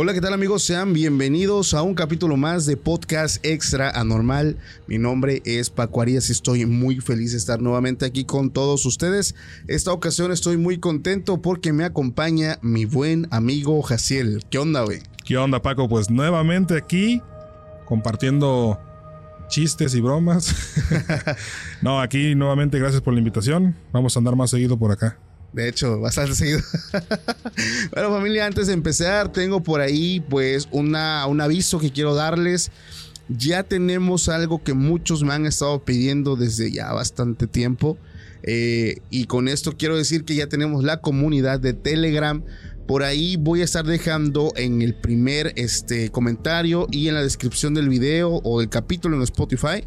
Hola, ¿qué tal amigos? Sean bienvenidos a un capítulo más de Podcast Extra Anormal. Mi nombre es Paco Arias y estoy muy feliz de estar nuevamente aquí con todos ustedes. Esta ocasión estoy muy contento porque me acompaña mi buen amigo Jaciel. ¿Qué onda, güey? ¿Qué onda, Paco? Pues nuevamente aquí, compartiendo chistes y bromas. no, aquí nuevamente gracias por la invitación. Vamos a andar más seguido por acá. De hecho, bastante seguido. bueno, familia, antes de empezar, tengo por ahí pues una, un aviso que quiero darles. Ya tenemos algo que muchos me han estado pidiendo desde ya bastante tiempo. Eh, y con esto quiero decir que ya tenemos la comunidad de Telegram. Por ahí voy a estar dejando en el primer este, comentario y en la descripción del video o del capítulo en Spotify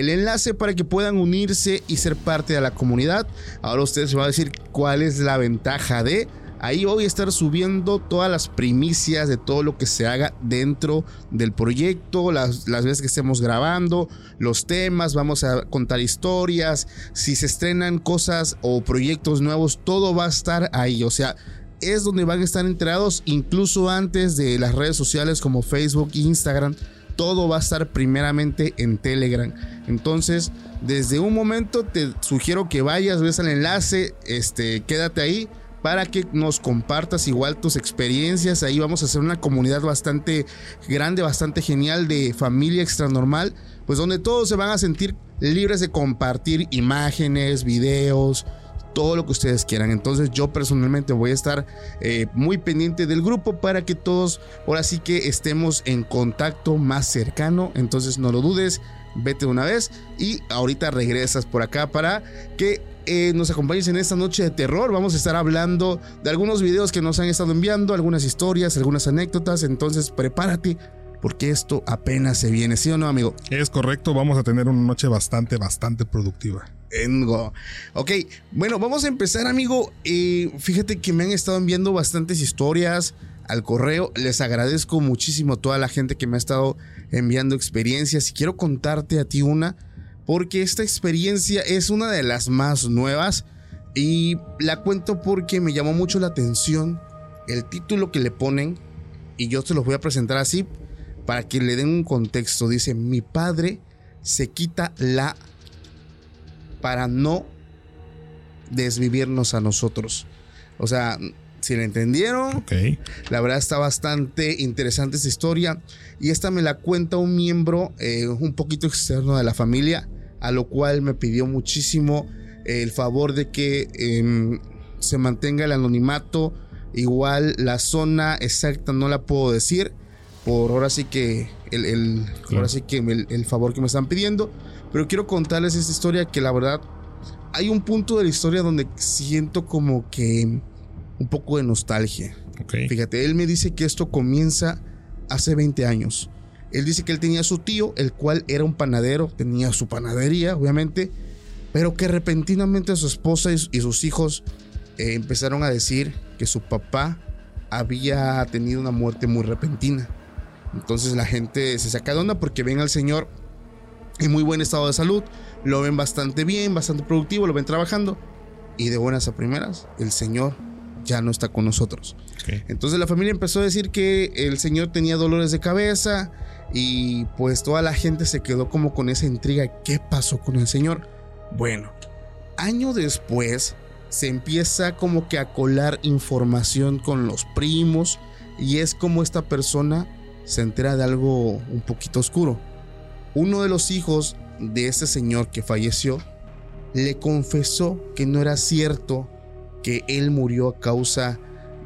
el enlace para que puedan unirse y ser parte de la comunidad. Ahora ustedes van a decir cuál es la ventaja de... Ahí voy a estar subiendo todas las primicias de todo lo que se haga dentro del proyecto, las, las, veces que estemos grabando, los temas, vamos a contar historias, si se estrenan cosas o proyectos nuevos, todo va a estar ahí. O sea, es donde van a estar enterados incluso antes de las redes sociales como Facebook Instagram todo va a estar primeramente en Telegram. Entonces, desde un momento te sugiero que vayas, ves el enlace, este, quédate ahí para que nos compartas igual tus experiencias. Ahí vamos a hacer una comunidad bastante grande, bastante genial de familia extra normal, pues donde todos se van a sentir libres de compartir imágenes, videos, todo lo que ustedes quieran. Entonces yo personalmente voy a estar eh, muy pendiente del grupo para que todos ahora sí que estemos en contacto más cercano. Entonces no lo dudes, vete una vez y ahorita regresas por acá para que eh, nos acompañes en esta noche de terror. Vamos a estar hablando de algunos videos que nos han estado enviando, algunas historias, algunas anécdotas. Entonces prepárate porque esto apenas se viene, ¿sí o no, amigo? Es correcto, vamos a tener una noche bastante, bastante productiva. Tengo. Ok, bueno, vamos a empezar, amigo. Eh, fíjate que me han estado enviando bastantes historias al correo. Les agradezco muchísimo a toda la gente que me ha estado enviando experiencias. Y quiero contarte a ti una, porque esta experiencia es una de las más nuevas. Y la cuento porque me llamó mucho la atención el título que le ponen. Y yo te los voy a presentar así para que le den un contexto. Dice, mi padre se quita la para no desvivirnos a nosotros. O sea, si la entendieron, okay. la verdad está bastante interesante esta historia. Y esta me la cuenta un miembro eh, un poquito externo de la familia, a lo cual me pidió muchísimo eh, el favor de que eh, se mantenga el anonimato. Igual la zona exacta no la puedo decir, por ahora sí que el, el- Claro. ahora sí que el, el favor que me están pidiendo. Pero quiero contarles esta historia que la verdad hay un punto de la historia donde siento como que un poco de nostalgia. Fíjate, él me dice que esto comienza hace 20 años. Él dice que él tenía a su tío, el cual era un panadero, tenía su panadería, obviamente, pero que repentinamente su esposa y, y sus hijos eh, empezaron a decir que su papá había tenido una muerte muy repentina. Entonces la gente se saca de onda porque ven al señor en muy buen estado de salud, lo ven bastante bien, bastante productivo, lo ven trabajando y de buenas a primeras el señor ya no está con nosotros. Entonces la familia empezó a decir que el señor tenía dolores de cabeza y pues toda la gente se quedó como con esa intriga. ¿Qué pasó con el señor? Bueno, año después se empieza como que a colar información con los primos y es como esta persona se entera de algo un poquito oscuro. Uno de los hijos de ese señor que falleció le confesó que no era cierto que él murió a causa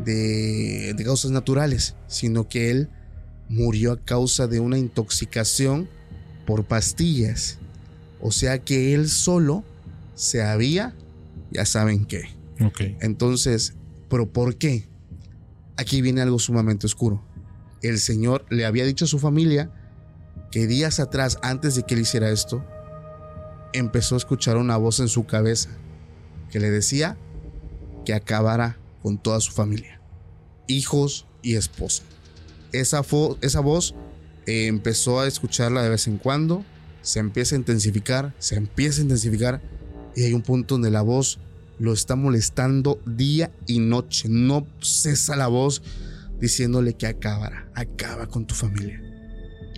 de, de causas naturales, sino que él murió a causa de una intoxicación por pastillas. O sea que él solo se había, ya saben qué. Entonces, ¿pero por qué? Aquí viene algo sumamente oscuro. El Señor le había dicho a su familia que días atrás, antes de que él hiciera esto, empezó a escuchar una voz en su cabeza que le decía que acabara con toda su familia, hijos y esposa. Esa, esa voz eh, empezó a escucharla de vez en cuando, se empieza a intensificar, se empieza a intensificar y hay un punto donde la voz lo está molestando día y noche. No cesa la voz diciéndole que acabará, acaba con tu familia.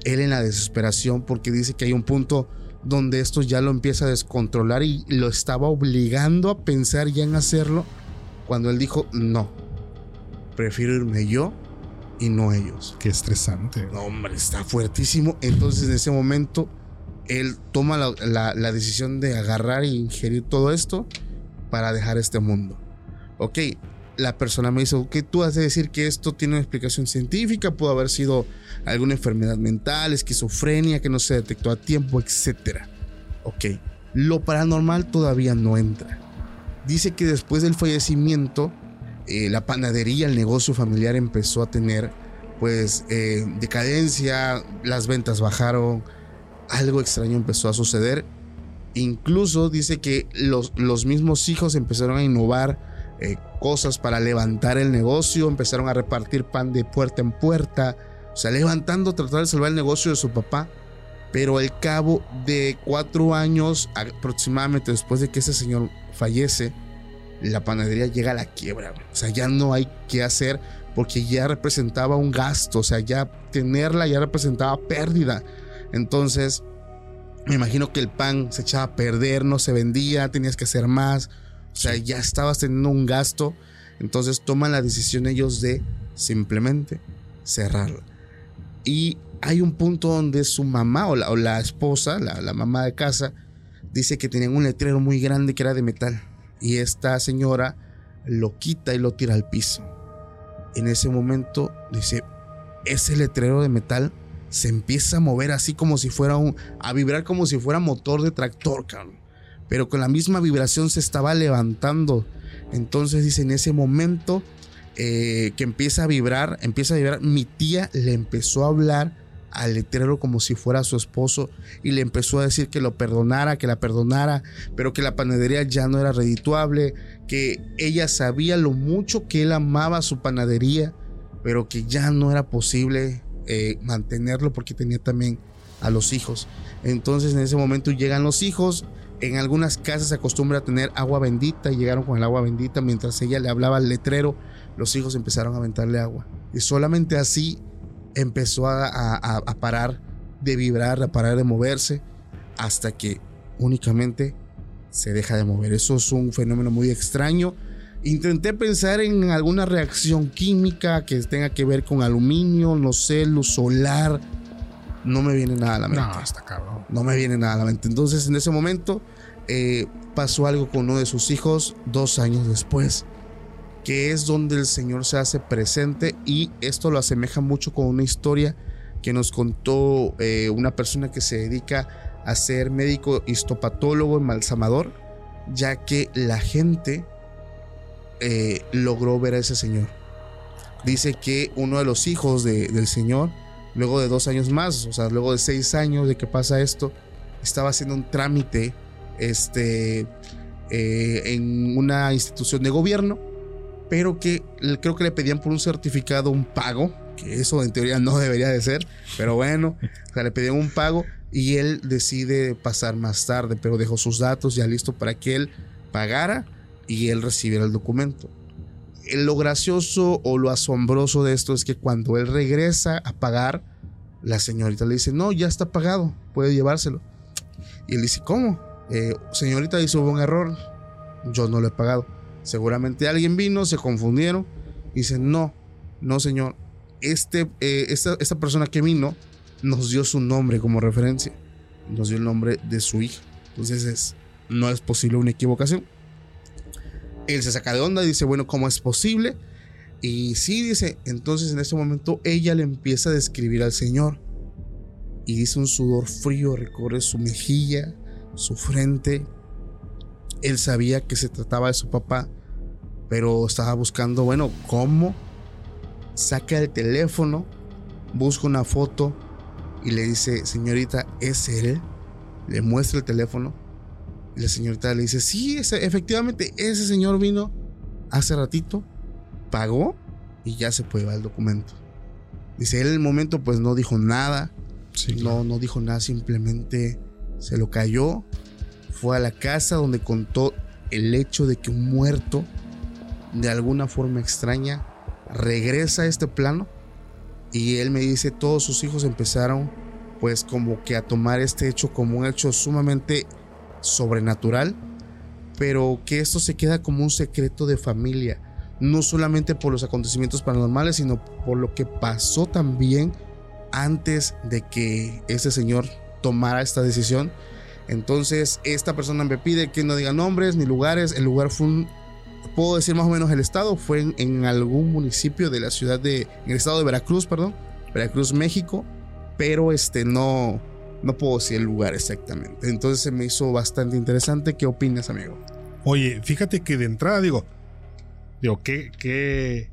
Él en la desesperación porque dice que hay un punto donde esto ya lo empieza a descontrolar y lo estaba obligando a pensar ya en hacerlo cuando él dijo no, prefiero irme yo y no ellos. Qué estresante. No, hombre, está fuertísimo. Entonces, en ese momento, él toma la, la- la decisión de agarrar e ingerir todo esto para dejar este mundo. Ok, la persona me dice, ok, tú has de decir que esto tiene una explicación científica, pudo haber sido alguna enfermedad mental, esquizofrenia que no se detectó a tiempo, etc. Ok, lo paranormal todavía no entra. Dice que después del fallecimiento, eh, la panadería, el negocio familiar empezó a tener pues eh, decadencia, las ventas bajaron, algo extraño empezó a suceder. Incluso dice que los, los mismos hijos empezaron a innovar eh, cosas para levantar el negocio, empezaron a repartir pan de puerta en puerta, o sea, levantando, tratar de salvar el negocio de su papá. Pero al cabo de cuatro años aproximadamente después de que ese señor fallece, la panadería llega a la quiebra. O sea, ya no hay qué hacer porque ya representaba un gasto. O sea, ya tenerla ya representaba pérdida. Entonces, me imagino que el pan se echaba a perder, no se vendía, tenías que hacer más. O sea, ya estabas teniendo un gasto. Entonces toman la decisión ellos de simplemente cerrarla. Y hay un punto donde su mamá o la, o la esposa, la, la mamá de casa, dice que tenían un letrero muy grande que era de metal. Y esta señora lo quita y lo tira al piso. En ese momento dice, ese letrero de metal se empieza a mover así como si fuera un, a vibrar como si fuera motor de tractor, cabrón. Pero con la misma vibración se estaba levantando. Entonces dice, en ese momento eh, que empieza a vibrar, empieza a vibrar, mi tía le empezó a hablar al letrero como si fuera su esposo y le empezó a decir que lo perdonara, que la perdonara, pero que la panadería ya no era redituable, que ella sabía lo mucho que él amaba su panadería, pero que ya no era posible eh, mantenerlo porque tenía también a los hijos. Entonces en ese momento llegan los hijos, en algunas casas se acostumbra a tener agua bendita y llegaron con el agua bendita mientras ella le hablaba al letrero, los hijos empezaron a aventarle agua. Y solamente así empezó a, a- parar de vibrar, a parar de moverse, hasta que únicamente se deja de mover. Eso es un fenómeno muy extraño. Intenté pensar en alguna reacción química que tenga que ver con aluminio, no sé, luz solar. No me viene nada a la mente. No, está cabrón. No me viene nada a la mente. Entonces, en ese momento, eh, pasó algo con uno de sus hijos dos años después, que es donde el Señor se hace presente y esto lo asemeja mucho con una historia que nos contó eh, una persona que se dedica a ser médico histopatólogo, embalsamador, ya que la gente eh, logró ver a ese señor. Dice que uno de los hijos de- del señor, luego de dos años más, o sea, luego de seis años de que pasa esto, estaba haciendo un trámite este, eh, en una institución de gobierno, pero que creo que le pedían por un certificado un pago, que eso en teoría no debería de ser, pero bueno, le pedían un pago y él decide pasar más tarde, pero dejó sus datos ya listo para que él pagara y él recibiera el documento. Eh, Lo gracioso o lo asombroso de esto es que cuando él regresa a pagar, la señorita le dice, no, ya está pagado, puede llevárselo. Y él dice, ¿cómo? "Eh, señorita, hizo un error, yo no lo he pagado. Seguramente alguien vino, se confundieron. Y dice, no, no señor, este, eh, esta, esta persona que vino nos dio su nombre como referencia. Nos dio el nombre de su hija. Entonces es, no es posible una equivocación. Él se saca de onda dice, bueno, ¿cómo es posible? Y sí, dice, entonces en ese momento ella le empieza a describir al Señor. Y dice un sudor frío recorre su mejilla, su frente. Él sabía que se trataba de su papá, pero estaba buscando, bueno, ¿cómo? Saca el teléfono, busca una foto y le dice, señorita, ¿es él? Le muestra el teléfono y la señorita le dice, sí, ese- efectivamente, ese señor vino hace ratito, pagó y ya se puede llevar el documento. Dice, él en el momento pues no dijo nada, Sí, no, no dijo nada, simplemente se lo cayó. Fue a la casa donde contó el hecho de que un muerto, de alguna forma extraña, regresa a este plano. Y él me dice, todos sus hijos empezaron pues como que a tomar este hecho como un hecho sumamente sobrenatural, pero que esto se queda como un secreto de familia, no solamente por los acontecimientos paranormales, sino por lo que pasó también antes de que ese señor tomara esta decisión. Entonces, esta persona me pide que no diga nombres ni lugares. El lugar fue un, puedo decir más o menos el estado, fue en, algún municipio de la ciudad de, en el estado de Veracruz, perdón, Veracruz, México, pero este no, no puedo decir el lugar exactamente. Entonces se me hizo bastante interesante. ¿Qué opinas, amigo? Oye, fíjate que de entrada digo, digo, qué, qué,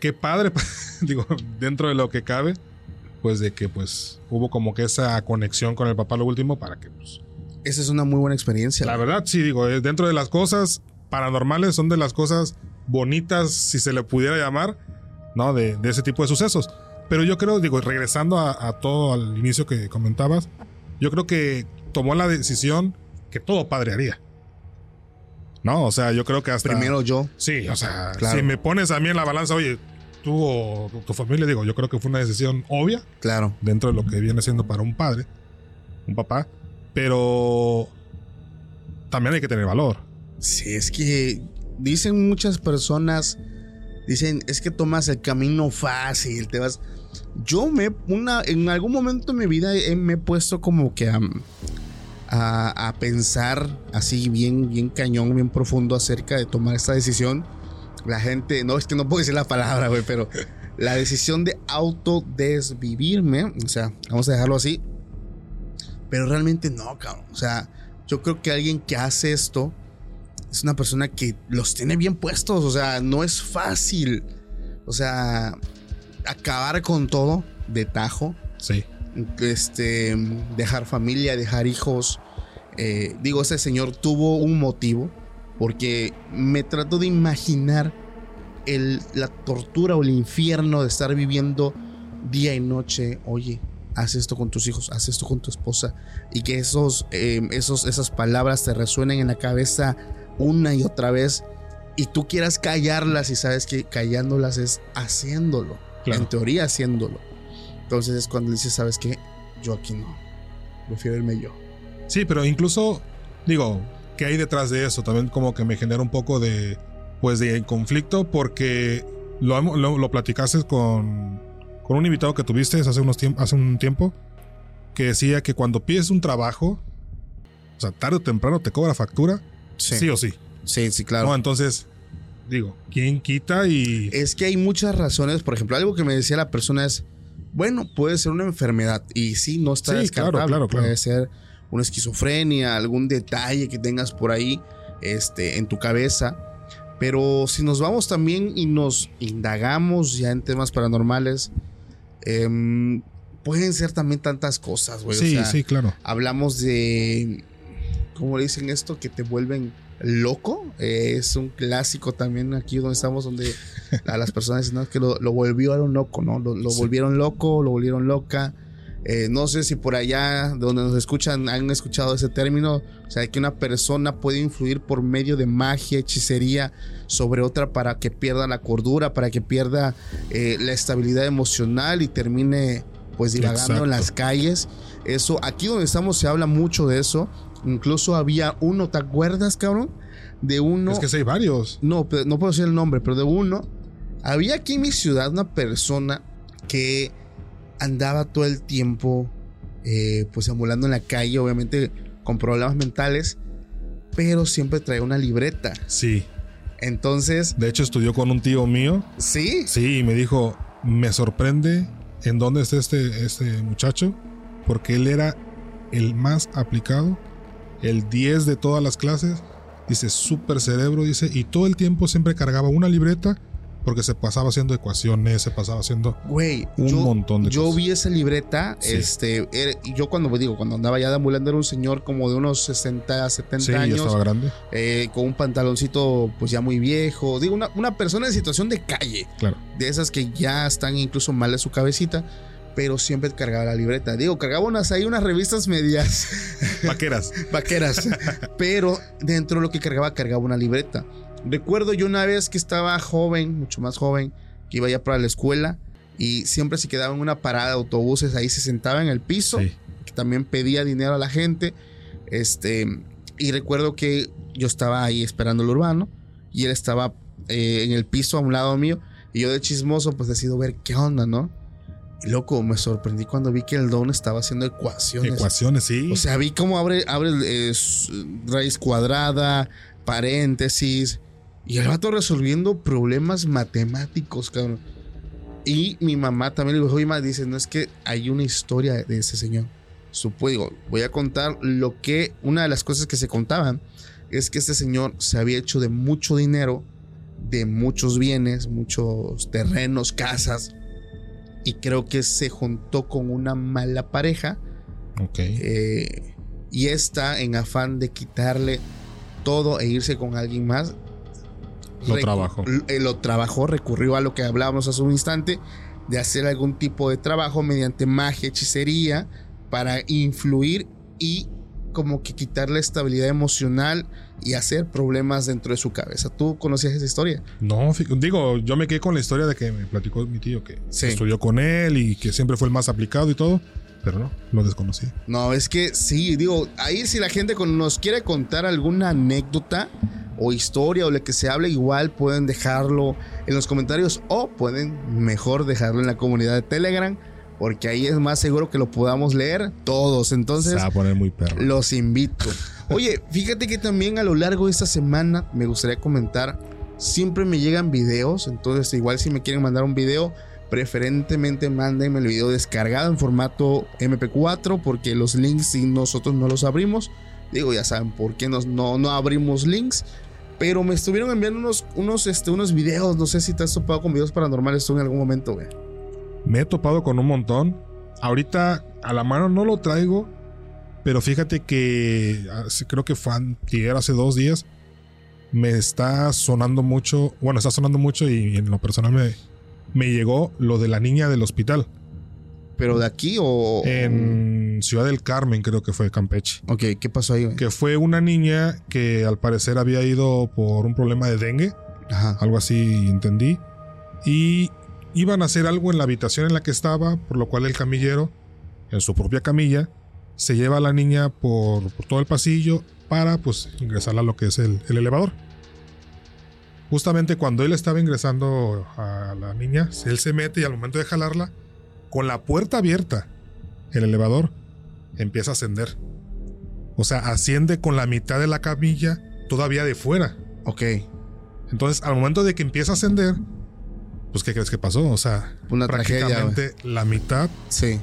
qué padre, digo, dentro de lo que cabe, pues de que pues hubo como que esa conexión con el papá lo último para que pues Esa es una muy buena experiencia. La verdad, sí, digo, eh, dentro de las cosas paranormales son de las cosas bonitas, si se le pudiera llamar, ¿no? De, de ese tipo de sucesos. Pero yo creo, digo, regresando a, a todo al inicio que comentabas, yo creo que tomó la decisión que todo padre haría. No, o sea, yo creo que hasta. Primero yo. Sí, o sea, Claro. si me pones a mí en la balanza, oye, tú o tu, tu familia, digo, yo creo que fue una decisión obvia Claro. dentro de lo que viene siendo para un padre, un papá, pero también hay que tener valor. Sí, es que dicen muchas personas, dicen, es que tomas el camino fácil, te vas... Yo me, una, en algún momento de mi vida me he puesto como que a, a, a pensar así bien, bien cañón, bien profundo acerca de tomar esta decisión. La gente, no es que no puedo decir la palabra, güey, pero la decisión de autodesvivirme, o sea, vamos a dejarlo así. Pero realmente no, cabrón. O sea, yo creo que alguien que hace esto es una persona que los tiene bien puestos. O sea, no es fácil. O sea, acabar con todo de tajo. Sí. Este, dejar familia, dejar hijos. Eh, digo, ese señor tuvo un motivo. Porque me trato de imaginar el, la tortura o el infierno de estar viviendo día y noche. Oye, haz esto con tus hijos, haz esto con tu esposa. Y que esos, eh, esos, esas palabras te resuenen en la cabeza una y otra vez. Y tú quieras callarlas y sabes que callándolas es haciéndolo. Claro. En teoría haciéndolo. Entonces es cuando dices, ¿sabes qué? Yo aquí no. Prefiero irme yo. Sí, pero incluso, digo, ¿qué hay detrás de eso? También como que me genera un poco de, pues, de conflicto porque lo, lo, lo platicaste con, con un invitado que tuviste hace, unos hace un tiempo que decía que cuando pides un trabajo, o sea, tarde o temprano te cobra factura, sí, o sí. Sí, sí, claro. No, entonces, digo, ¿quién quita y... Es que hay muchas razones. Por ejemplo, algo que me decía la persona es: bueno, puede ser una enfermedad y sí, no está Sí, descartable. claro, claro, claro. Puede ser una esquizofrenia, algún detalle que tengas por ahí este, en tu cabeza. Pero si nos vamos también y nos indagamos ya en temas paranormales, em, pueden ser también tantas cosas, güey. O sí, sea, sí, claro. Hablamos de, ¿cómo le dicen esto? Que te vuelven loco. Eh, es un clásico también aquí donde estamos, donde a las personas dicen "No, que lo, lo volvieron loco, ¿no? Lo, lo Sí. volvieron loco, lo volvieron loca. Eh, no sé si por allá de donde nos escuchan han escuchado ese término, o sea, que una persona puede influir por medio de magia, hechicería sobre otra para que pierda la cordura, para que pierda eh, la estabilidad emocional y termine pues divagando Exacto. en las calles. Eso, aquí donde estamos se habla mucho de eso. Incluso había uno, ¿te acuerdas, cabrón? De uno. Es que sí hay varios. No, no puedo decir el nombre, pero de uno. Había aquí en mi ciudad una persona que andaba todo el tiempo, eh, pues ambulando en la calle, obviamente con problemas mentales, pero siempre traía una libreta. Sí. Entonces, De hecho, estudió con un tío mío. sí, Sí, y me dijo, me sorprende en dónde está este, este muchacho, porque él era el más aplicado, el 10 de todas las clases, dice, súper cerebro, dice, y todo el tiempo siempre cargaba una libreta, porque se pasaba haciendo ecuaciones, se pasaba haciendo... Güey, Un yo, montón de yo cosas. vi esa libreta, Sí. este, era- yo cuando digo, cuando andaba ya deambulando era un señor como de unos 60, 70 Sí, ya años, estaba grande. eh, con un pantaloncito pues ya muy viejo, digo, una, una persona en situación de calle, Claro. de esas que ya están incluso mal de su cabecita, pero siempre cargaba la libreta. Digo, cargaba unas ahí, unas revistas medias Vaqueras. vaqueras, pero dentro de lo que cargaba, cargaba una libreta. Recuerdo yo una vez que estaba joven, mucho más joven, que iba ya para la escuela y siempre se quedaba en una parada de autobuses, ahí se sentaba en el piso, Sí. que también pedía dinero a la gente. Este, y recuerdo que yo estaba ahí esperando el urbano y él estaba eh, en el piso a un lado mío y yo de chismoso pues decido ver qué onda, ¿no? Loco, me sorprendí cuando vi que el don estaba haciendo ecuaciones. Ecuaciones, sí. O sea, vi cómo abre, abre eh, raíz cuadrada, paréntesis. Y el vato resolviendo problemas matemáticos, cabrón. Y mi mamá también le dijo, oye, ma, dice, no es que hay una historia de ese señor. Supo, digo, voy a contar lo que, una de las cosas que se contaban es que este señor se había hecho de mucho dinero, de muchos bienes, muchos terrenos, casas. Y creo que se juntó con una mala pareja ok. eh, y esta en afán de quitarle todo e irse con alguien más. Lo trabajó. eh, lo trabajó, recurrió a lo que hablábamos hace un instante, de hacer algún tipo de trabajo mediante magia, hechicería, para influir y como que quitarle estabilidad emocional y hacer problemas dentro de su cabeza. ¿Tú conocías esa historia? No, digo, yo me quedé con la historia de que me platicó mi tío que Sí. estudió con él y que siempre fue el más aplicado y todo, pero no, lo desconocí. No, es que sí, digo, ahí si la gente nos quiere contar alguna anécdota o historia o lo que se hable, igual pueden dejarlo en los comentarios o pueden mejor dejarlo en la comunidad de Telegram, porque ahí es más seguro que lo podamos leer todos. Entonces, va a poner muy perro. los invito. Oye, fíjate que también a lo largo de esta semana me gustaría comentar, siempre me llegan videos, entonces igual si me quieren mandar un video, preferentemente mándenme el video descargado en formato MP4 porque los links si nosotros no los abrimos, digo ya saben por qué nos- no, no abrimos links. Pero me estuvieron enviando unos, unos, este, unos videos. No sé si te has topado con videos paranormales tú en algún momento, güey. Me he topado con un montón. Ahorita a la mano no lo traigo, pero fíjate que creo que fue antier, hace dos días, me está sonando mucho, bueno, está sonando mucho y en lo personal me, me llegó lo de la niña del hospital Pero de aquí o. en Ciudad del Carmen, creo que fue Campeche. Ok, ¿qué pasó ahí, güey? Que fue una niña que al parecer había ido por un problema de dengue, Ajá. algo así entendí. Y iban a hacer algo en la habitación en la que estaba, por lo cual el camillero, en su propia camilla, se lleva a la niña por, por todo el pasillo para pues ingresarla a lo que es el, el elevador. Justamente cuando él estaba ingresando a la niña, él se mete y al momento de jalarla, con la puerta abierta, el elevador empieza a ascender. O sea, asciende con la mitad de la camilla todavía de fuera. Ok. Entonces, al momento de que empieza a ascender, pues ¿qué crees que pasó? O sea, Una tragedia, prácticamente la mitad Sí.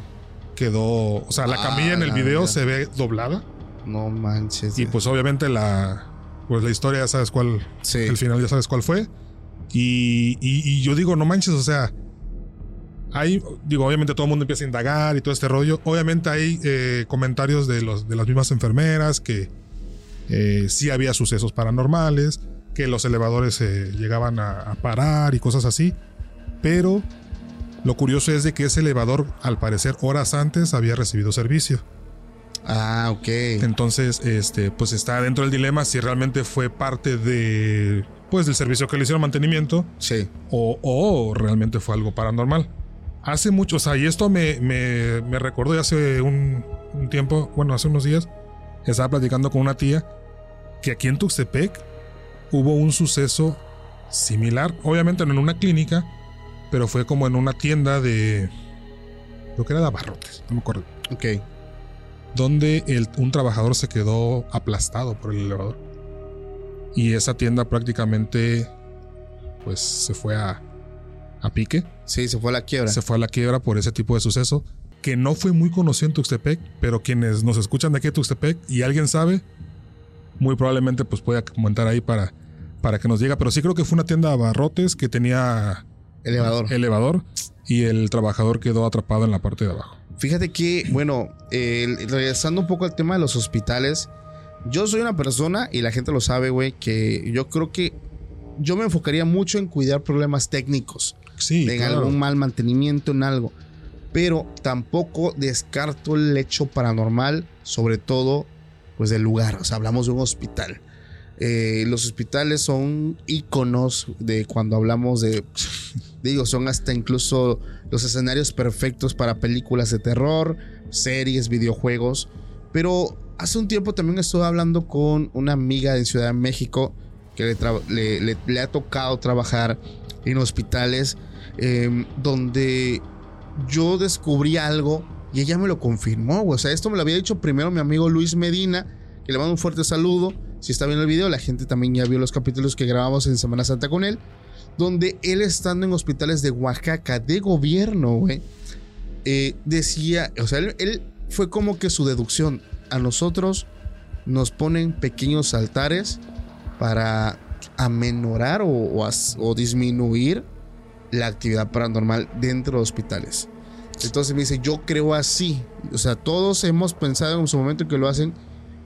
quedó, o sea, la Ah, camilla en el video se ve doblada No manches. y pues obviamente la pues la historia ya sabes cuál, Sí. el final ya sabes cuál fue. Y, y- y yo digo, no manches, o sea, hay, digo, obviamente todo el mundo empieza a indagar y todo este rollo. Obviamente hay eh, comentarios de, los, de las mismas enfermeras que eh, sí había sucesos paranormales, que los elevadores eh, llegaban a, a parar y cosas así. Pero lo curioso es de que ese elevador, al parecer, horas antes había recibido servicio. Ah, ok. Entonces, este, pues está dentro del dilema si realmente fue parte de, pues, del servicio que le hicieron mantenimiento Sí. o, o realmente fue algo paranormal. Hace mucho, o sea, y esto me, me, me recordó hace un, un tiempo, bueno, hace unos días, estaba platicando con una tía que aquí en Tuxtepec hubo un suceso similar, obviamente no en una clínica, pero fue como en una tienda de, lo que era de abarrotes, no me acuerdo Ok. donde el- un trabajador se quedó aplastado por el elevador. Y esa tienda prácticamente pues se fue a, a pique, Sí, se fue a la quiebra. se fue a la quiebra por ese tipo de suceso que no fue muy conocido en Tuxtepec, pero quienes nos escuchan de aquí de Tuxtepec y alguien sabe, muy probablemente pues pueda comentar ahí para, para que nos diga, pero sí creo que fue una tienda de abarrotes que tenía Elevador. elevador y el trabajador quedó atrapado en la parte de abajo. Fíjate que, bueno, eh, regresando un poco al tema de los hospitales, yo soy una persona, y la gente lo sabe, güey, que yo creo que yo me enfocaría mucho en cuidar problemas técnicos, Sí, en claro. algún mal mantenimiento, en algo. Pero tampoco descarto el hecho paranormal, sobre todo, pues del lugar. O sea, hablamos de un hospital. Eh, los hospitales son íconos de cuando hablamos de, digo, son hasta incluso los escenarios perfectos para películas de terror, series, videojuegos. Pero hace un tiempo también estuve hablando con una amiga en Ciudad de México que le, ha tocado trabajar en hospitales eh, donde yo descubrí algo y ella me lo confirmó. O sea, esto me lo había dicho primero mi amigo Luis Medina, que le mando un fuerte saludo. Si está viendo el video, la gente también ya vio los capítulos que grabamos en Semana Santa con él, donde él estando en hospitales de Oaxaca de gobierno, güey, eh, decía, o sea, él, fue como que su deducción. A nosotros nos ponen pequeños altares para amenorar o, o disminuir la actividad paranormal dentro de hospitales. Entonces me dice, yo creo así. O sea, todos hemos pensado en su momento que lo hacen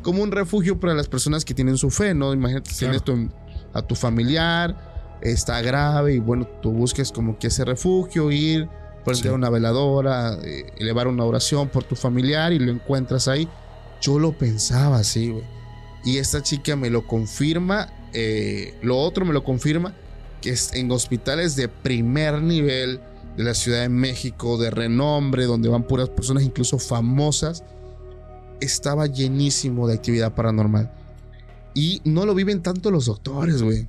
como un refugio para las personas que tienen su fe, ¿no? Imagínate, tienes tu- a tu familiar, está grave y bueno, tú busques como que ese refugio, ir, prender Sí. una veladora, eh, elevar una oración por tu familiar y lo encuentras ahí. Yo lo pensaba así, güey. Y esta chica me lo confirma, eh, lo otro me lo confirma, que es en hospitales de primer nivel de la Ciudad de México, de renombre, donde van puras personas incluso famosas, estaba llenísimo de actividad paranormal. Y no lo viven tanto los doctores, güey.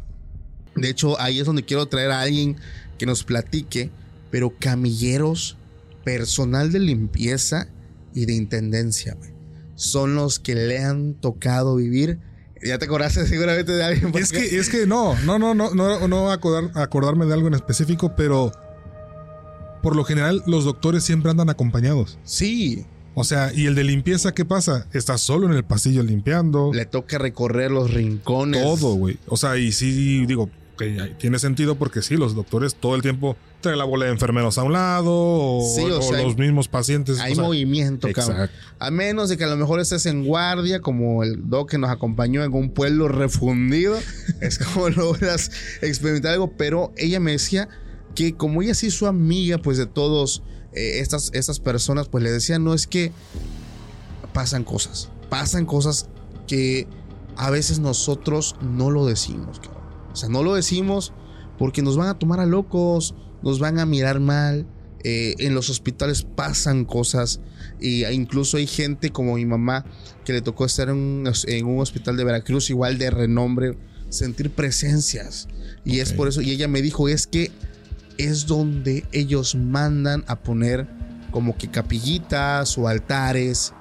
De hecho, ahí es donde quiero traer a alguien que nos platique, pero camilleros, personal de limpieza y de intendencia, güey. Son los que le han tocado vivir. Ya te acordaste seguramente de alguien. Es porque- que, es que no, no, no, no, no, no acordar- acordarme de algo en específico, pero por lo general los doctores siempre andan acompañados. Sí, O sea, y el de limpieza, ¿qué pasa? Está solo en el pasillo limpiando. le toca recorrer los rincones. Todo, güey. O sea, y sí, digo, que tiene sentido porque sí, los doctores todo el tiempo traen la bola de enfermeros a un lado o, Sí, o o sea, los mismos pacientes. Hay o sea, movimiento, cabrón. A menos de que a lo mejor estés en guardia, como el doc que nos acompañó en un pueblo refundido. es como logras experimentar algo. Pero ella me decía que como ella sí su amiga, pues de todos eh, estas, estas personas, pues le decía, no es que pasan cosas. Pasan cosas que a veces nosotros no lo decimos, cabrón. O sea, no lo decimos porque nos van a tomar a locos, nos van a mirar mal. eh, en los hospitales pasan cosas y incluso hay gente como mi mamá que le tocó estar en un, en un hospital de Veracruz igual de renombre, sentir presencias. Y es por eso, y ella me dijo, es que es donde ellos mandan a poner como que capillitas o altares.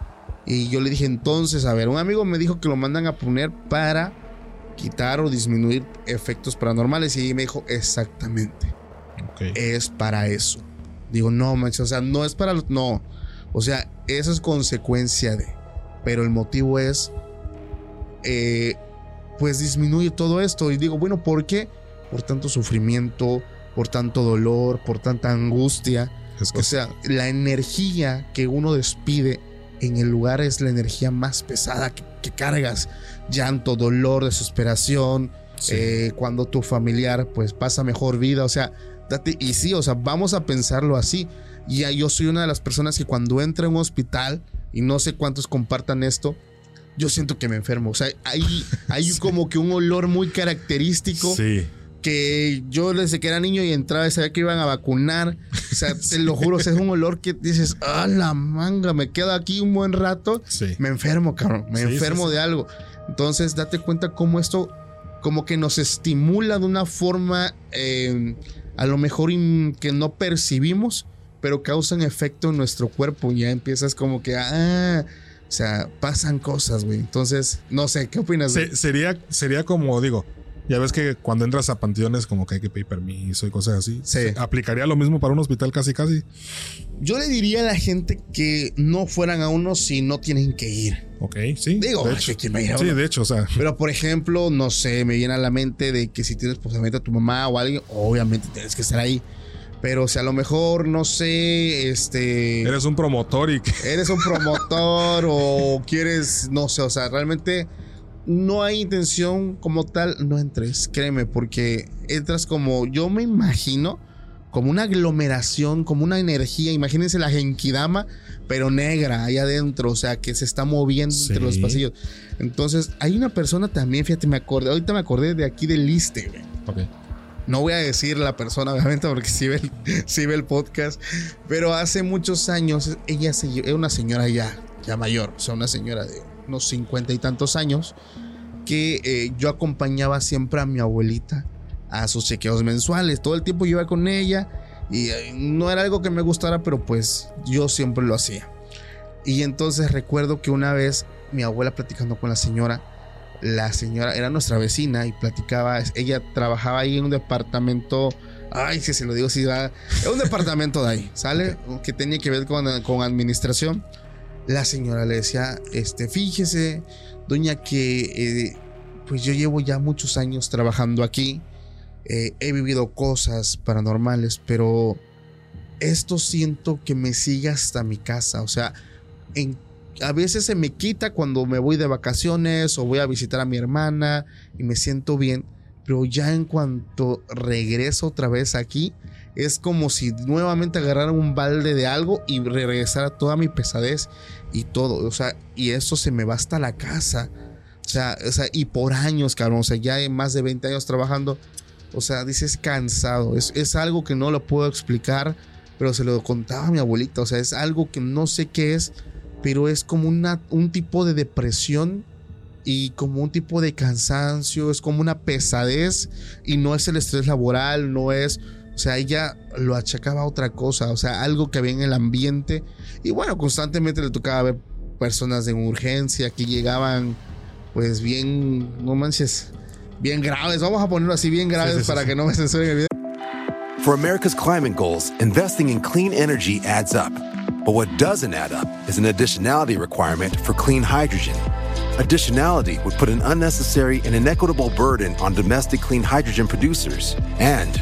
Y yo le dije entonces, a ver, un amigo me dijo que lo mandan a poner para quitar o disminuir efectos paranormales y me dijo exactamente. Es para eso. Digo, no, manches, o sea, no es para... lo- No, o sea, eso es consecuencia de... Pero el motivo es... eh, pues disminuye todo esto. Y digo, bueno, ¿por qué? Por tanto sufrimiento, por tanto dolor, por tanta angustia. Es que O sea, la energía que uno despide en el lugar es la energía más pesada que, que cargas. Llanto, dolor, desesperación. Sí. eh, cuando tu familiar pues pasa mejor vida. O sea, date, y sí, o sea, vamos a pensarlo así. Y ya yo soy una de las personas que cuando entra a un hospital, y no sé cuántos compartan esto, yo siento que me enfermo. O sea, hay, hay como que un olor muy característico sí. Que yo desde que era niño y entraba y sabía que iban a vacunar. O sea, te lo juro, es un olor que dices, ah, la manga, me quedo aquí un buen rato, Sí. me enfermo, cabrón, me Sí, enfermo de algo. Entonces, date cuenta cómo esto como que nos estimula de una forma eh, a lo mejor in- que no percibimos, pero causan efecto en nuestro cuerpo. Ya empiezas como que, ah, o sea, pasan cosas, güey. Entonces, no sé, ¿qué opinas? Se- sería, sería como, digo, ya ves que cuando entras a panteones como que hay que pedir permiso y cosas así. Sí. ¿Aplicaría lo mismo para un hospital casi casi? Yo le diría a la gente que no fueran a uno si no tienen que ir. Ok, sí. Digo, de hecho. que a Sí, de hecho, o sea. Pero por ejemplo, no sé, me viene a la mente de que si tienes posiblemente a tu mamá o alguien, obviamente tienes que estar ahí. Pero si a lo mejor, no sé, este... Eres un promotor y que eres un promotor o quieres, no sé, o sea, realmente no hay intención como tal, no entres, créeme, porque entras como, yo me imagino, como una aglomeración, como una energía, imagínense la genkidama, pero negra ahí adentro, o sea, que se está moviendo entre los pasillos. Entonces, hay una persona también, fíjate, me acordé, ahorita me acordé de aquí del Liste, güey. Ok. No voy a decir la persona, obviamente, porque sí ve el, sí ve el podcast. Pero hace muchos años, ella se, era una señora ya, ya mayor, o sea, una señora de unos cincuenta y tantos años, que eh, yo acompañaba siempre a mi abuelita a sus chequeos mensuales. Todo el tiempo yo iba con ella y eh, no era algo que me gustara, pero pues yo siempre lo hacía. Y entonces recuerdo que una vez mi abuela platicando con la señora, la señora era nuestra vecina y platicaba, ella trabajaba ahí en un departamento, ay, si se lo digo, si va, es un departamento de ahí, ¿sale? Que tenía que ver con, con administración. La señora le decía, este, fíjese, doña, que eh, pues yo llevo ya muchos años trabajando aquí, eh, he vivido cosas paranormales, pero esto siento que me sigue hasta mi casa, o sea, a veces se me quita cuando me voy de vacaciones o voy a visitar a mi hermana y me siento bien, pero ya en cuanto regreso otra vez aquí, es como si nuevamente agarrara un balde de algo y regresara toda mi pesadez y todo, o sea, y eso se me va hasta la casa. O sea, o sea, y por años, cabrón, o sea, ya hay más de 20 años trabajando, o sea, dices cansado, es, es algo que no lo puedo explicar, pero se lo contaba a mi abuelita, o sea, es algo que no sé qué es, pero es como una, un tipo de depresión y como un tipo de cansancio, es como una pesadez y no es el estrés laboral, no es, o sea, ella lo achacaba a otra cosa, o sea, algo que había en el ambiente y bueno, constantemente le tocaba ver personas de urgencia que llegaban pues bien, no manches, bien graves, vamos a ponerlo así, bien graves sí, sí, para sí. que no me censuren el video. For America's climate goals, investing in clean energy adds up. But what doesn't add up is an additionality requirement for clean hydrogen. Additionality would put an unnecessary and inequitable burden on domestic clean hydrogen producers and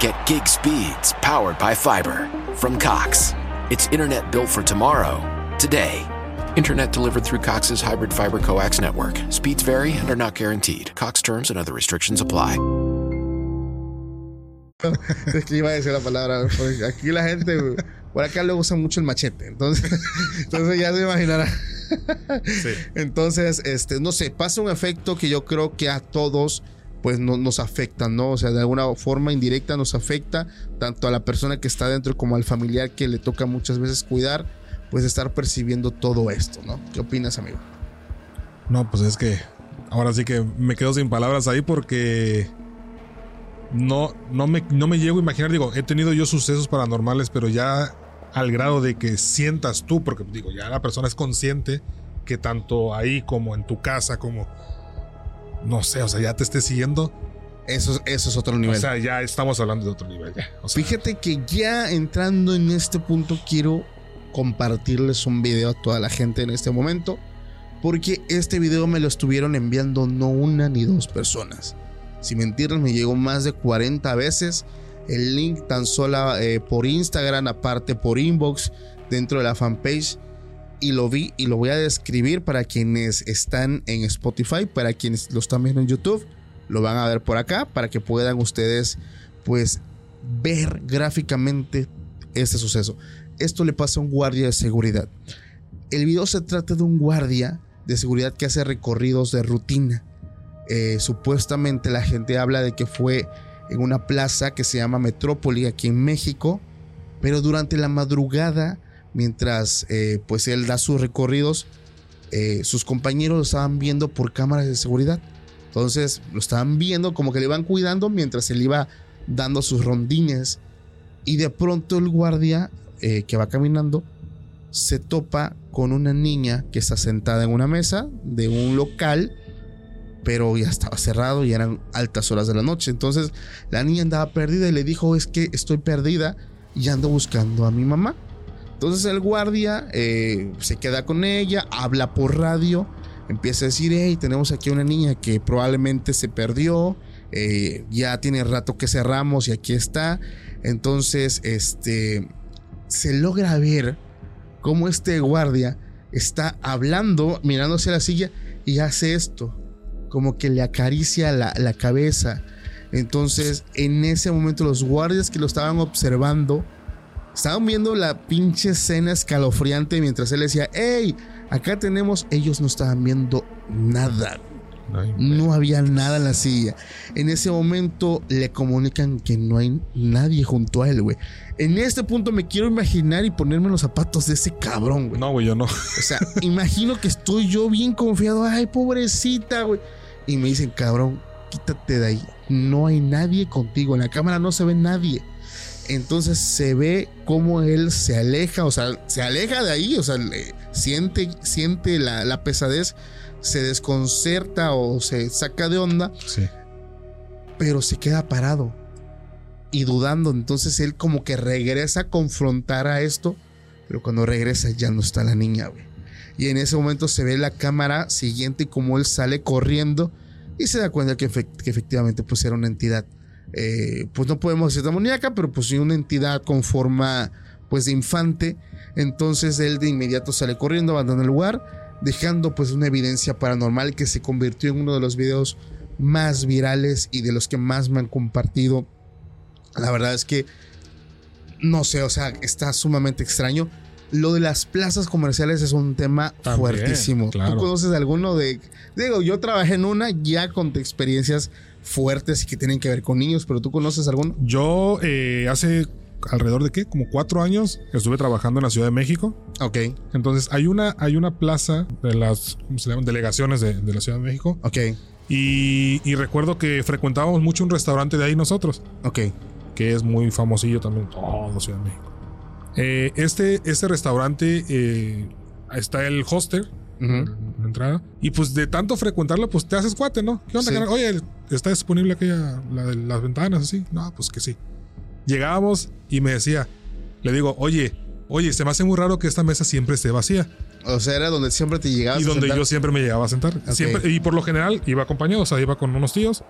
Get gig speeds powered by fiber from Cox. It's internet built for tomorrow, today. Internet delivered through Cox's hybrid fiber coax network. Speeds vary and are not guaranteed. Cox terms and other restrictions apply. Es que iba a decir la palabra. Aquí la gente, por acá le usa mucho el machete. Entonces, entonces ya se imaginará. Sí. Entonces, este, no sé, pasa un efecto que yo creo que a todos pues no, nos afectan, ¿no? O sea, de alguna forma indirecta nos afecta tanto a la persona que está dentro como al familiar que le toca muchas veces cuidar, pues estar percibiendo todo esto, ¿no? ¿Qué opinas, amigo? No, pues es que ahora sí que me quedo sin palabras ahí porque no, no, me, no me llego a imaginar, digo, he tenido yo sucesos paranormales, pero ya al grado de que sientas tú, porque digo, ya la persona es consciente que tanto ahí como en tu casa, como, no sé, o sea, ya te esté siguiendo. Eso, eso es otro nivel. O sea, ya estamos hablando de otro nivel. Ya. O sea, Fíjate que ya entrando en este punto quiero compartirles un video a toda la gente en este momento. Porque este video me lo estuvieron enviando no una ni dos personas. Sin mentirles, me llegó más de 40 veces. El link tan solo eh, por Instagram, aparte por inbox, dentro de la fanpage. Y lo vi y lo voy a describir para quienes están en Spotify, para quienes lo están viendo en YouTube. Lo van a ver por acá para que puedan ustedes pues ver gráficamente este suceso. Esto le pasa a un guardia de seguridad. El video se trata de un guardia de seguridad que hace recorridos de rutina. Eh, supuestamente la gente habla de que fue en una plaza que se llama Metrópoli aquí en México, pero durante la madrugada, mientras eh, pues él da sus recorridos, eh, sus compañeros lo estaban viendo por cámaras de seguridad. Entonces lo estaban viendo como que le iban cuidando mientras él iba dando sus rondines. Y de pronto el guardia eh, que va caminando se topa con una niña que está sentada en una mesa de un local, pero ya estaba cerrado y eran altas horas de la noche. Entonces la niña andaba perdida y le dijo, es que estoy perdida y ando buscando a mi mamá. Entonces el guardia eh, se queda con ella, habla por radio, empieza a decir, hey, tenemos aquí una niña que probablemente se perdió, eh, ya tiene rato que cerramos y aquí está. Entonces, este, se logra ver cómo este guardia está hablando, mirándose a la silla y hace esto, como que le acaricia la, la cabeza. Entonces, en ese momento, los guardias que lo estaban observando estaban viendo la pinche escena escalofriante mientras él decía, hey, acá tenemos, ellos no estaban viendo nada. ay, No había nada en la silla. En ese momento le comunican que no hay nadie junto a él, güey. En este punto me quiero imaginar y ponerme los zapatos de ese cabrón, güey. no, güey, yo no. O sea, imagino que estoy yo bien confiado. Ay, pobrecita, güey. Y me dicen, cabrón, quítate de ahí. No hay nadie contigo. En la cámara no se ve nadie. Entonces se ve cómo él se aleja, o sea, se aleja de ahí, o sea, le- siente, siente la, la pesadez, se desconcerta o se saca de onda, Sí. pero se queda parado y dudando. Entonces él como que regresa a confrontar a esto, pero cuando regresa ya no está la niña, güey. Y en ese momento se ve la cámara siguiente como él sale corriendo y se da cuenta que, efect- que efectivamente pues era una entidad. Eh, pues no podemos decir demoníaca, pero pues sí una entidad con forma pues de infante. Entonces él de inmediato sale corriendo, abandona el lugar, dejando pues una evidencia paranormal que se convirtió en uno de los videos más virales y de los que más me han compartido. La verdad es que no sé, o sea, está sumamente extraño. Lo de las plazas comerciales es un tema También, fuertísimo. claro. ¿Tú conoces alguno de.? Digo, yo trabajé en una ya con experiencias fuertes y que tienen que ver con niños, pero ¿tú conoces alguno? Yo eh, hace alrededor de qué, como cuatro años, estuve trabajando en la Ciudad de México. Ok, Entonces hay una, hay una plaza de las ¿cómo se llaman? delegaciones de, de la Ciudad de México. ok, Y, y recuerdo que frecuentábamos mucho un restaurante de ahí nosotros, ok. que es muy famosillo también, todo Ciudad de México. Eh, este, este restaurante eh, está el hoster, Ujú. la entrada. Y pues de tanto frecuentarlo, pues te haces cuate, ¿no? ¿Qué onda, Sí. Oye, ¿está disponible aquella, la de las ventanas así? No, pues que sí. Llegábamos y me decía, le digo, oye, oye, se me hace muy raro que esta mesa siempre esté vacía. O sea, era donde siempre te llegabas y a donde sentar. yo siempre me llegaba a sentar. Siempre, y por lo general iba acompañado, o sea, iba con unos tíos.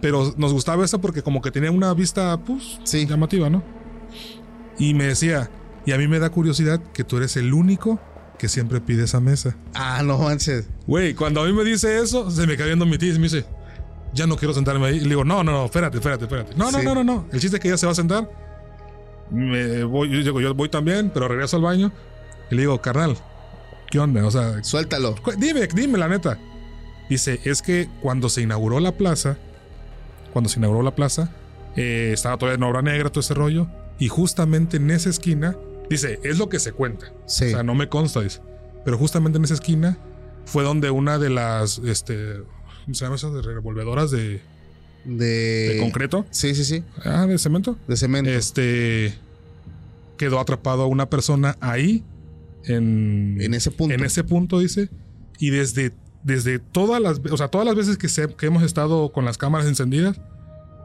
Pero nos gustaba eso porque como que tenía una vista, pues, Sí. llamativa, ¿no? Y me decía, y a mí me da curiosidad que tú eres el único que siempre pide esa mesa. Ah, no manches. Güey, cuando a mí me dice eso, se me cae viendo mi tía y me dice, ya no quiero sentarme ahí. Y le digo, no, no, no, espérate, espérate, espérate. No, no, Sí. no, no, no. El chiste es que ella se va a sentar. Me voy, yo digo, yo voy también, pero regreso al baño. Y le digo, carnal, ¿qué onda? O sea, Suéltalo. dime, dime la neta. Dice, es que cuando se inauguró la plaza, cuando se inauguró la plaza. Eh, estaba todavía en obra negra, todo ese rollo. Y justamente en esa esquina, dice, es lo que se cuenta. Sí. O sea, no me consta, dice. Pero justamente en esa esquina fue donde una de las, este, ¿cómo se llama eso? De revolvedoras de, de, de concreto. Sí, sí, sí. Ah, de cemento. De cemento. Este, quedó atrapado una persona ahí, en, en ese punto. en ese punto, dice. Y desde, desde todas las, o sea, todas las veces que, se- que hemos estado con las cámaras encendidas,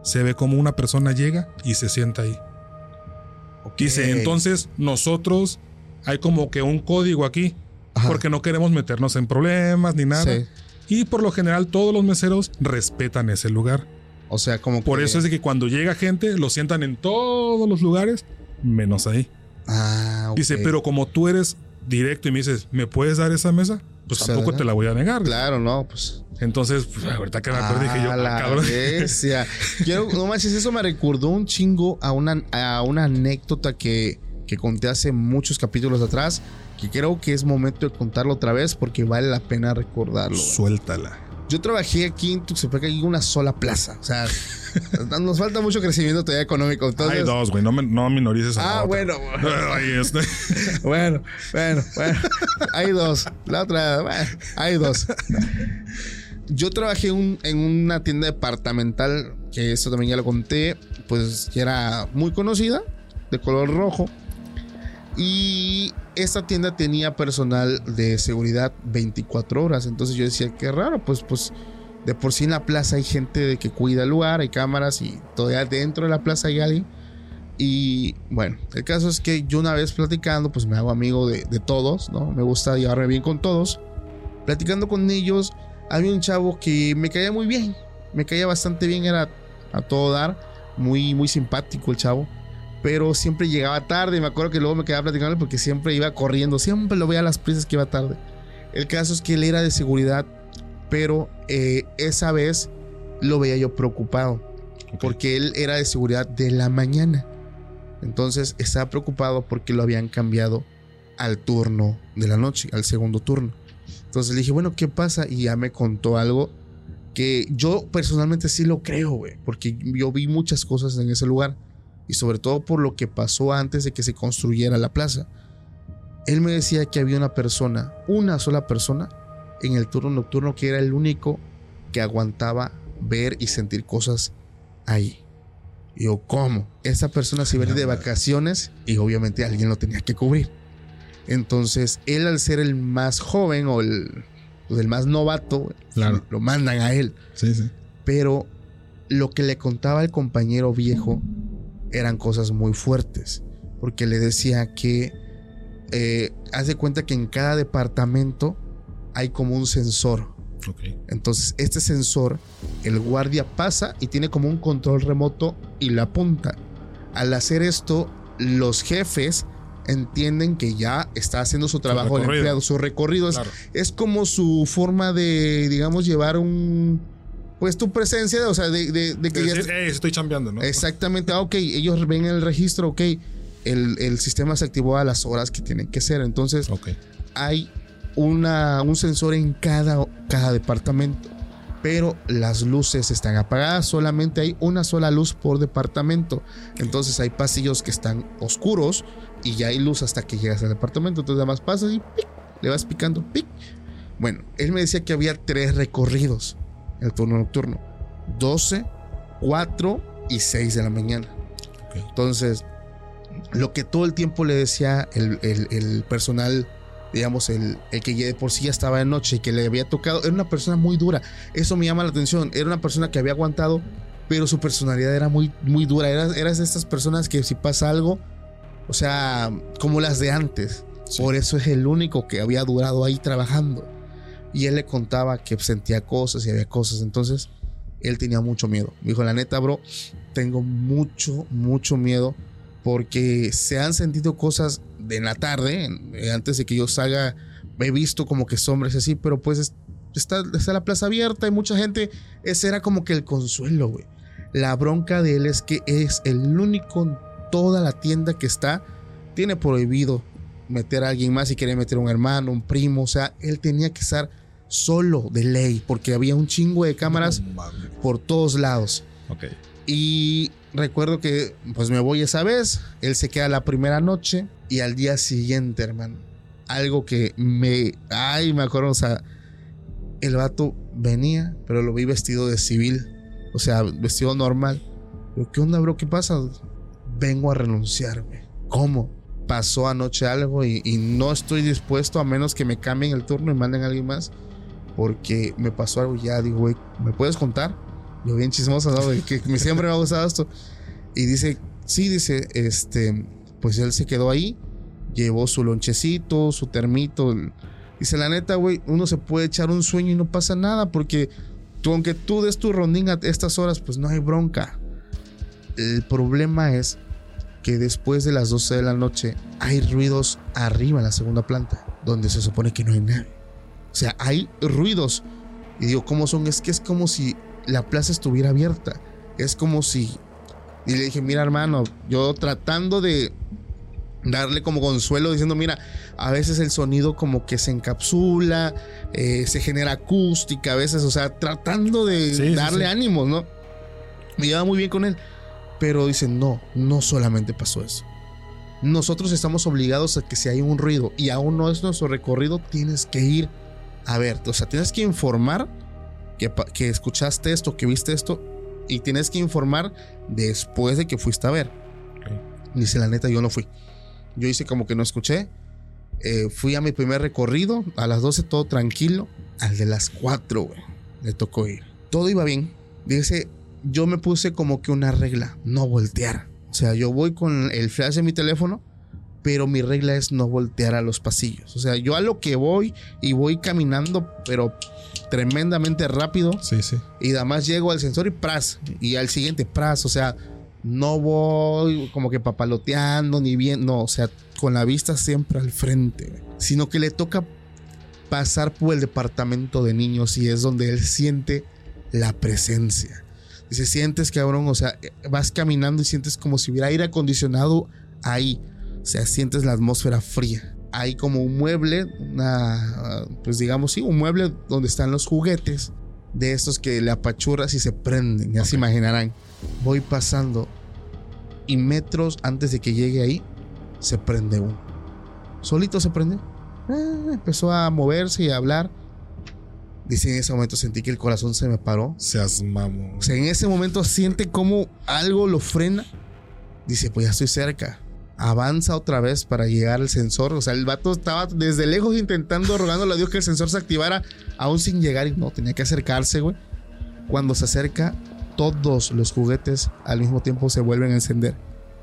se ve como una persona llega y se sienta ahí. Dice, entonces nosotros hay como que un código aquí, Ajá. porque no queremos meternos en problemas ni nada. Sí. Y por lo general todos los meseros respetan ese lugar. O sea, como Por que- eso es de que cuando llega gente, lo sientan en todos los lugares, menos ahí. Ah. Dice, pero como tú eres directo y me dices, ¿me puedes dar esa mesa? Pues Pues, tampoco te la voy a negar. Claro, no, pues. Entonces, pues, ahorita que me acuerdo dije yo, Ah, la cabrón. bestia. Quiero, no manches, eso me recordó un chingo a una, a una anécdota que, que conté hace muchos capítulos atrás. Que creo que es momento de contarlo otra vez porque vale la pena recordarlo. Suéltala. Yo trabajé aquí en Tuxtepec, hay una sola plaza. O sea, nos falta mucho crecimiento todavía económico. Entonces, Hay dos, güey, no, no minorices a Ah, bueno. Este. Bueno, bueno, bueno. Hay dos. La otra, bueno, hay dos. Yo trabajé un- en una tienda departamental, que esto también ya lo conté, pues que era muy conocida, de color rojo. Y esta tienda tenía personal de seguridad 24 horas. Entonces yo decía, qué raro, pues, pues de por sí en la plaza hay gente de que cuida el lugar, hay cámaras y todavía dentro de la plaza hay alguien. Y bueno, el caso es que yo una vez platicando, pues me hago amigo de, todos, ¿no? Me gusta llevarme bien con todos. Platicando con ellos, había un chavo que me caía muy bien, me caía bastante bien, era a todo dar, muy, muy simpático el chavo. Pero siempre llegaba tarde, me acuerdo que luego me quedaba platicando porque siempre iba corriendo, siempre lo veía a las prisas que iba tarde. El caso es que él era de seguridad, pero eh, esa vez lo veía yo preocupado porque él era de seguridad de la mañana. Entonces estaba preocupado porque lo habían cambiado al turno de la noche, al segundo turno. Entonces le dije, bueno, ¿qué pasa? Y ya me contó algo que yo personalmente sí lo creo, güey, porque yo vi muchas cosas en ese lugar y sobre todo por lo que pasó antes de que se construyera la plaza. Él me decía que había una persona, una sola persona, en el turno nocturno que era el único que aguantaba ver y sentir cosas ahí. Y yo, ¿cómo? Esa persona se iba a ir de vacaciones y obviamente alguien lo tenía que cubrir. Entonces, él al ser el más joven o el, o el más novato, Claro. lo mandan a él. Sí, sí. Pero lo que le contaba el compañero viejo eran cosas muy fuertes. Porque le decía que eh, haz de cuenta que en cada departamento hay como un sensor. Entonces, este sensor, el guardia pasa y tiene como un control remoto y lo apunta. Al hacer esto, los jefes entienden que ya está haciendo su trabajo el recorrido. empleado, su recorrido. Es, es como su forma de, digamos, llevar un. Pues tu presencia, o sea, de, de- de que Es ya. decir, "Ey, estoy chambeando, ¿no? Exactamente, ah, ok, ellos ven el registro, ok. El, el sistema se activó a las horas que tienen que ser. Entonces, Ok. hay una, un sensor en cada, cada departamento, pero las luces están apagadas, solamente hay una sola luz por departamento. Entonces hay pasillos que están oscuros y ya hay luz hasta que llegas al departamento. Entonces nada más pasas y ¡pic! le vas picando. ¡pic! Bueno, él me decía que había tres recorridos el turno nocturno. 12, 4 y 6 de la mañana. Entonces, lo que todo el tiempo le decía el, el- el personal, digamos, el, el que ya de por sí ya estaba de noche y que le había tocado, era una persona muy dura. Eso me llama la atención. Era una persona que había aguantado, pero su personalidad era muy, muy dura. Era, eras de estas personas que si pasa algo, o sea, como las de antes. Por eso es el único que había durado ahí trabajando. Y él le contaba que sentía cosas y había cosas. Entonces, él tenía mucho miedo. Me dijo, la neta, bro, tengo mucho, mucho miedo porque se han sentido cosas de en la tarde, eh, antes de que yo salga, he visto como que sombras así, pero pues es- está, está la plaza abierta, hay mucha gente, ese era como que el consuelo, güey. La bronca de él es que es el único en toda la tienda que está, tiene prohibido meter a alguien más si quiere meter a un hermano, un primo, o sea, él tenía que estar solo de ley, porque había un chingo de cámaras por todos lados. Ok. Y recuerdo que pues me voy esa vez, él se queda la primera noche y al día siguiente, hermano, algo que me, ay, me acuerdo, o sea, el vato venía, pero lo vi vestido de civil, o sea, vestido normal. Pero, ¿qué onda, bro? ¿Qué pasa? Vengo a renunciar, güey. ¿Cómo? Pasó anoche algo y, no estoy dispuesto a menos que me cambien el turno y manden a alguien más. Porque me pasó algo ya, digo, güey, ¿me puedes contar? Yo bien chismoso, ¿no? Que me- siempre me ha gustado esto. Y dice, sí, dice, este, pues él se quedó ahí, llevó su lonchecito, su termito. Dice, la neta, güey, uno se puede echar un sueño y no pasa nada, porque tú, aunque tú des tu rondín a estas horas, pues no hay bronca. El problema es que después de las 12 de la noche hay ruidos arriba en la segunda planta, donde se supone que no hay nadie. O sea, hay ruidos. Y digo, ¿cómo son? Es que es como si la plaza estuviera abierta. Es como si... Y le dije, mira hermano, yo tratando de darle como consuelo, diciendo, mira, a veces el sonido como que se encapsula, eh, se genera acústica, a veces, o sea, tratando de Sí, sí, darle sí. ánimos, ¿no? Me llevaba muy bien con él. Pero dice, no, no solamente pasó eso. Nosotros estamos obligados a que si hay un ruido y aún no es nuestro recorrido, tienes que ir a ver. O sea, tienes que informar que, escuchaste esto, que viste esto, y tienes que informar después de que fuiste a ver. Dice, la neta, yo no fui. Yo hice como que no escuché. Eh, fui a mi primer recorrido, a las 12 todo tranquilo. Al de las 4, güey, le tocó ir. Todo iba bien. Dice, yo me puse como que una regla, no voltear. O sea, yo voy con el flash de mi teléfono, pero mi regla es no voltear a los pasillos. O sea, yo a lo que voy y voy caminando, pero tremendamente rápido. Sí, sí. Y además llego al sensor y pras. Y al siguiente pras. O sea, no voy como que papaloteando ni bien. No, o sea, con la vista siempre al frente. Sino que le toca pasar por el departamento de niños y es donde él siente la presencia. Dice, sientes cabrón, o sea, vas caminando y sientes como si hubiera aire acondicionado ahí. O sea, sientes la atmósfera fría. Hay como un mueble, una, pues digamos, sí, un mueble donde están los juguetes de estos que le apachurras y se prenden, ya se imaginarán. Voy pasando y metros antes de que llegue ahí, se prende uno. Solito se prende. Ah, empezó a moverse y a hablar. Dice, en ese momento sentí que el corazón se me paró. Seas mamón. O sea, en ese momento siente como algo lo frena. Dice, pues ya estoy cerca. Avanza otra vez para llegar al sensor. O sea, el vato estaba desde lejos intentando, rogándole a Dios que el sensor se activara, aún sin llegar. Y no, tenía que acercarse, güey. Cuando se acerca, todos los juguetes al mismo tiempo se vuelven a encender.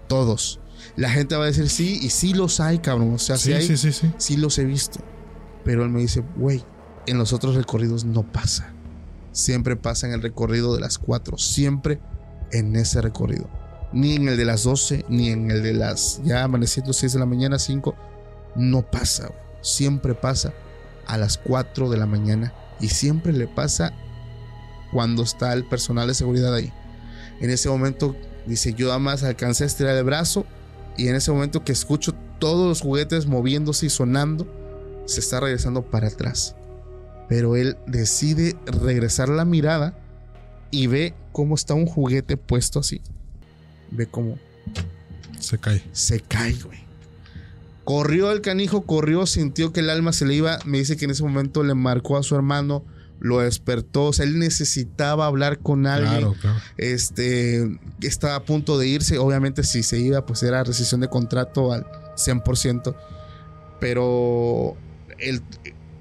Todos. La gente va a decir sí, y sí los hay, cabrón. O sea, sí, Sí, hay, sí, sí, sí. sí los he visto. Pero él me dice, güey, en los otros recorridos no pasa. Siempre pasa en el recorrido de las 4. Siempre en ese recorrido. Ni en el de las 12, ni en el de las ya amaneciendo 6 de la mañana, 5. No pasa. Siempre pasa a las 4 de la mañana. Y siempre le pasa cuando está el personal de seguridad ahí. En ese momento, dice, yo además alcancé a estirar el brazo. Y en ese momento que escucho todos los juguetes moviéndose y sonando, se está regresando para atrás. Pero él decide regresar la mirada y ve cómo está un juguete puesto así. Ve cómo Se cae. se cae, güey. Corrió el canijo, corrió, sintió que el alma se le iba. Me dice que en ese momento le marcó a su hermano, lo despertó. O sea, él necesitaba hablar con alguien. Claro, claro. Este estaba a punto de irse. Obviamente, si se iba, pues era rescisión de contrato al 100%. Pero el,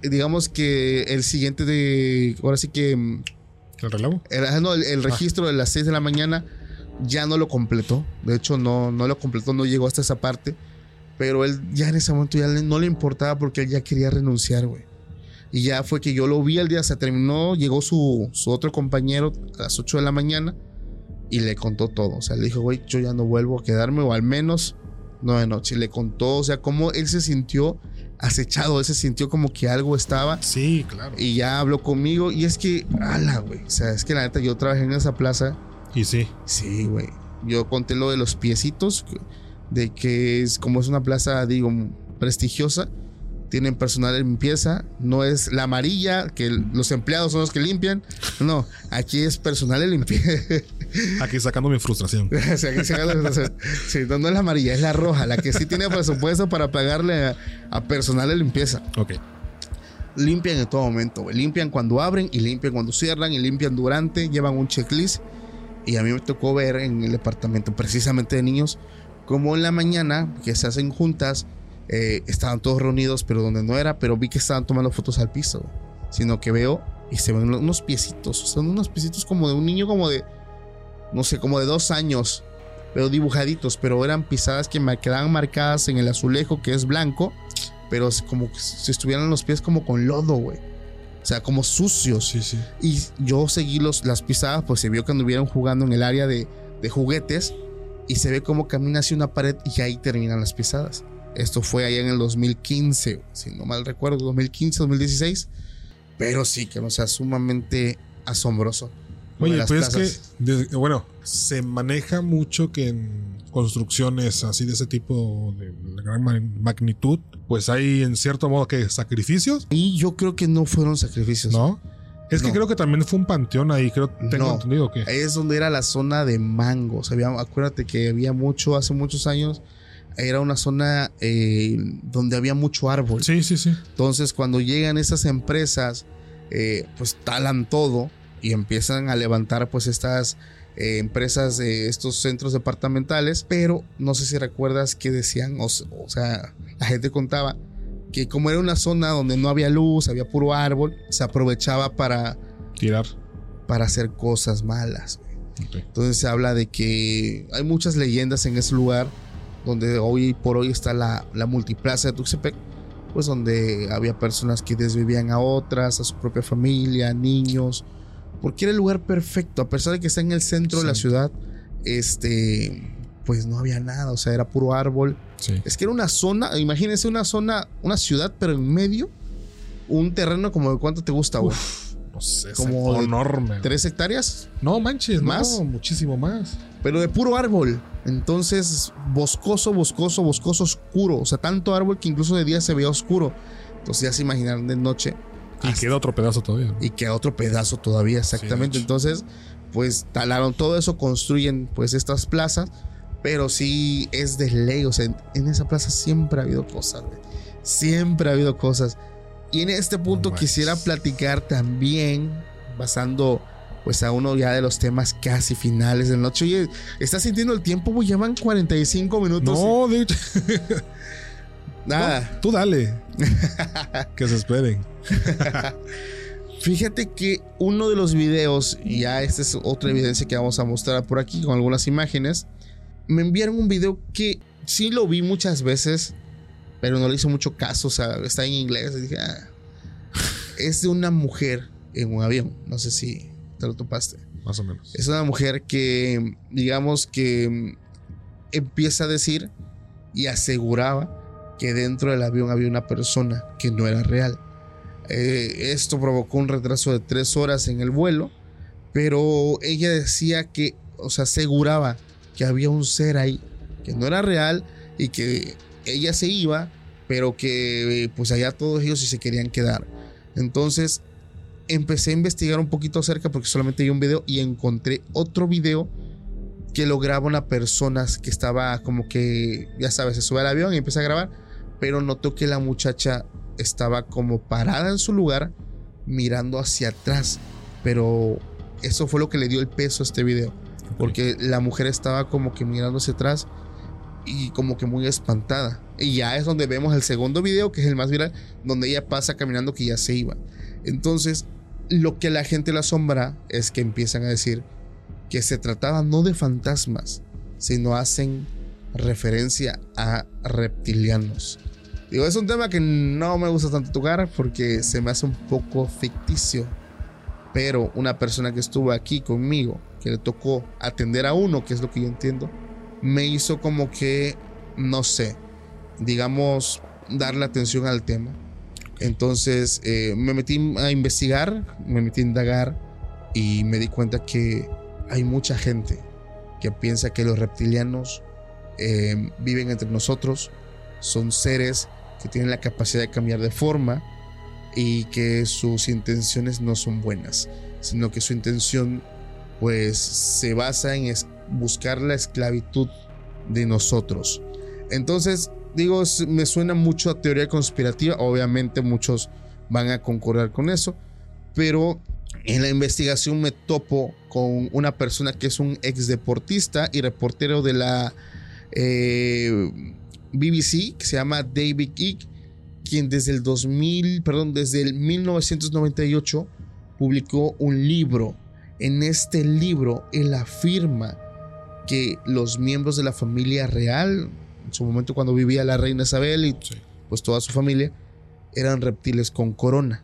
digamos que el siguiente de. Ahora sí que. ¿El relevo? el, ah, no, el- el registro de las 6 de la mañana ya no lo completó. De hecho, no, no lo completó, no llegó hasta esa parte. Pero él ya en ese momento ya no le importaba porque él ya quería renunciar, güey. Y ya fue que yo lo vi al día, se terminó, llegó su, su otro compañero a las 8 de la mañana y le contó todo. O sea, le dijo, güey, yo ya no vuelvo a quedarme, o al menos no de noche. Le contó, o sea, cómo él se sintió acechado, él se sintió como que algo estaba. Sí, claro. Y ya habló conmigo. Y es que, ala, güey. O sea, es que la neta, yo trabajé en esa plaza. Y sí. Sí, güey. Yo conté lo de los piecitos. De que es como es una plaza, digo, prestigiosa. Tienen personal de limpieza, no es la amarilla, que los empleados son los que limpian, no, aquí es personal de limpieza. Aquí sacando mi frustración. Sea, aquí gana- sí, no, no es la amarilla, es la roja, la que sí tiene presupuesto para pagarle a, a personal de limpieza. Ok. Limpian en todo momento, güey. Limpian cuando abren y limpian cuando cierran y limpian durante, llevan un checklist. Y a mí me tocó ver en el departamento precisamente de niños como en la mañana que se hacen juntas, eh, estaban todos reunidos, pero donde no era, pero vi que estaban tomando fotos al piso, sino que veo y se ven unos piecitos, son unos piecitos como de un niño como de, no sé, como de dos años, pero dibujaditos, pero eran pisadas que me quedaban marcadas en el azulejo que es blanco, pero es como si estuvieran los pies como con lodo, güey. O sea, como sucios. Sí, sí. Y yo seguí los, las pisadas, pues se vio que anduvieron jugando en el área de, de juguetes y se ve como camina hacia una pared y ahí terminan las pisadas. Esto fue allá en el 2015, si no mal recuerdo, 2015, 2016. Pero sí, que no sea sumamente asombroso. Oye, pues es que, bueno, se maneja mucho que en construcciones así de ese tipo de gran ma- magnitud, pues hay en cierto modo que sacrificios, Y yo creo que no fueron sacrificios. ¿no? Es que No. creo que también fue un panteón ahí, creo, tengo No. entendido que. Ahí es donde era la zona de mangos. Había, acuérdate que había mucho, hace muchos años, era una zona eh, donde había mucho árbol. Sí, sí, sí. Entonces, cuando llegan esas empresas, eh, pues talan todo y empiezan a levantar, pues, estas eh, empresas de estos centros departamentales. Pero no sé si recuerdas que decían, o, o sea, la gente contaba que como era una zona donde no había luz, había puro árbol, se aprovechaba para, Tirar. para hacer cosas malas. Entonces se habla de que hay muchas leyendas en ese lugar donde hoy por hoy está la, la multiplaza de Tuxtepec, pues donde había personas que desvivían a otras, a su propia familia, niños, porque era el lugar perfecto, a pesar de que está en el centro de la ciudad, este, pues no había nada, o sea, era puro árbol. Sí. Es que era una zona, imagínense una zona, una ciudad, pero en medio, un terreno como de cuánto te gusta, güey. No sé, Como enorme. ¿Tres hectáreas? No manches, ¿Más? no, muchísimo más. Pero de puro árbol. Entonces, boscoso, boscoso, boscoso, oscuro. O sea, tanto árbol que incluso de día se veía oscuro. Entonces, ya se imaginarán de noche. Y hasta- queda otro pedazo todavía. ¿no? y queda otro pedazo todavía, exactamente. Entonces, pues talaron todo eso, construyen pues estas plazas. Pero sí es de ley. O sea, en, en esa plaza siempre ha habido cosas, güey. Siempre ha habido cosas. Y en este punto quisiera platicar también, basando pues a uno ya de los temas casi finales de la noche. Oye, ¿estás sintiendo el tiempo? güey? Llevan 45 minutos. No, de hecho. Nada. no, tú dale. que se esperen. Fíjate que uno de los videos, y ya esta es otra evidencia que vamos a mostrar por aquí con algunas imágenes, me enviaron un video que sí lo vi muchas veces, pero no le hizo mucho caso, o sea, está en inglés. Dije, "Ah". es de una mujer en un avión, no sé si te lo topaste. Más o menos. Es una mujer que, digamos que empieza a decir y aseguraba que dentro del avión había una persona que no era real. Eh, esto provocó un retraso de tres horas en el vuelo, pero ella decía que, o sea, aseguraba que había un ser ahí que no era real y que ella se iba, pero que pues allá todos ellos sí se querían quedar. Entonces empecé a investigar un poquito acerca porque solamente vi un video y encontré otro video que lo graba una persona que estaba como que, ya sabes, se sube al avión y empieza a grabar, pero notó que la muchacha estaba como parada en su lugar mirando hacia atrás, pero eso fue lo que le dio el peso a este video, porque la mujer estaba como que mirando hacia atrás y como que muy espantada. Y ya es donde vemos el segundo video, que es el más viral, donde ella pasa caminando que ya se iba. Entonces, lo que la gente le asombra es que empiezan a decir que se trataba no de fantasmas, sino hacen referencia a reptilianos. Digo, es un tema que no me gusta tanto tocar porque se me hace un poco ficticio. Pero una persona que estuvo aquí conmigo, que le tocó atender a uno, que es lo que yo entiendo, me hizo como que, no sé, digamos, darle atención al tema. Entonces eh, me metí a investigar, me metí a indagar y me di cuenta que hay mucha gente que piensa que los reptilianos eh, viven entre nosotros, son seres que tienen la capacidad de cambiar de forma y que sus intenciones no son buenas, sino que su intención pues se basa en buscar la esclavitud de nosotros. Entonces, digo, me suena mucho a teoría conspirativa, obviamente muchos van a concordar con eso, pero en la investigación me topo con una persona que es un ex deportista y reportero de la eh, BBC, que se llama David Icke, quien desde el 2000, perdón, desde el 1998 publicó un libro. En este libro él afirma que los miembros de la familia real, en su momento cuando vivía la reina Isabel y Sí. pues toda su familia, eran reptiles con corona.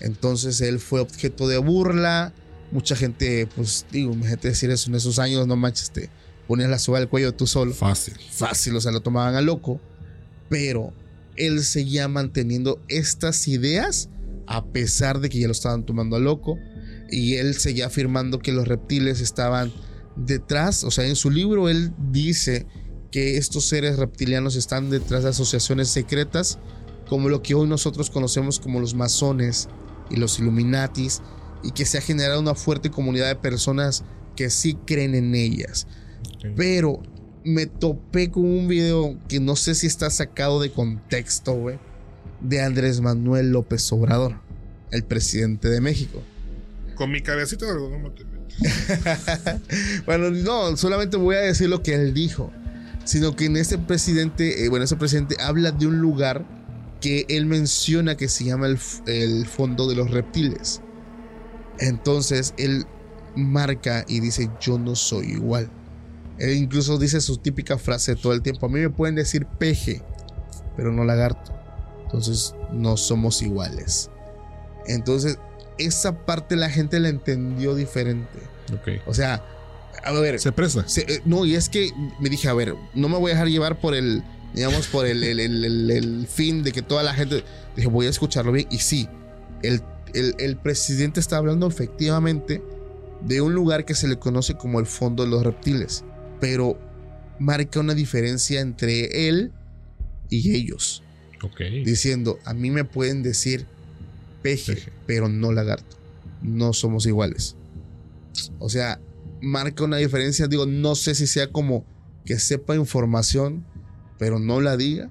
Entonces él fue objeto de burla. Mucha gente, pues digo, imagínate decir eso en esos años, no manches, te ponías la soga al cuello tú solo Fácil. fácil, o sea, lo tomaban a loco, pero él seguía manteniendo estas ideas a pesar de que ya lo estaban tomando a loco y él seguía afirmando que los reptiles estaban detrás, o sea, en su libro él dice que estos seres reptilianos están detrás de asociaciones secretas como lo que hoy nosotros conocemos como los masones y los illuminatis y que se ha generado una fuerte comunidad de personas que sí creen en ellas. Pero me topé con un video que no sé si está sacado de contexto, güey. De Andrés Manuel López Obrador, el presidente de México. Con mi cabecita de algodón no te metes. bueno, no, solamente voy a decir lo que él dijo. Sino que en ese presidente, eh, bueno, ese presidente habla de un lugar que él menciona que se llama el, el fondo de los reptiles. Entonces él marca y dice, yo no soy igual. Él incluso dice su típica frase todo el tiempo. A mí me pueden decir peje, pero no lagarto. Entonces no somos iguales. Entonces esa parte la gente la entendió diferente. Ok. O sea, a ver, Se presta. se- eh, no, y es que me dije, a ver, no me voy a dejar llevar por el, digamos, por el, el- el- el- el fin de que toda la gente, dije, voy a escucharlo bien. Y sí, el, presidente está hablando efectivamente de un lugar que se le conoce como el fondo de los reptiles, pero marca una diferencia entre él y ellos, Ok. diciendo, a mí me pueden decir peje, Peje. pero no lagarto, no somos iguales. O sea, marca una diferencia. Digo, no sé si sea como que sepa información, pero no la diga.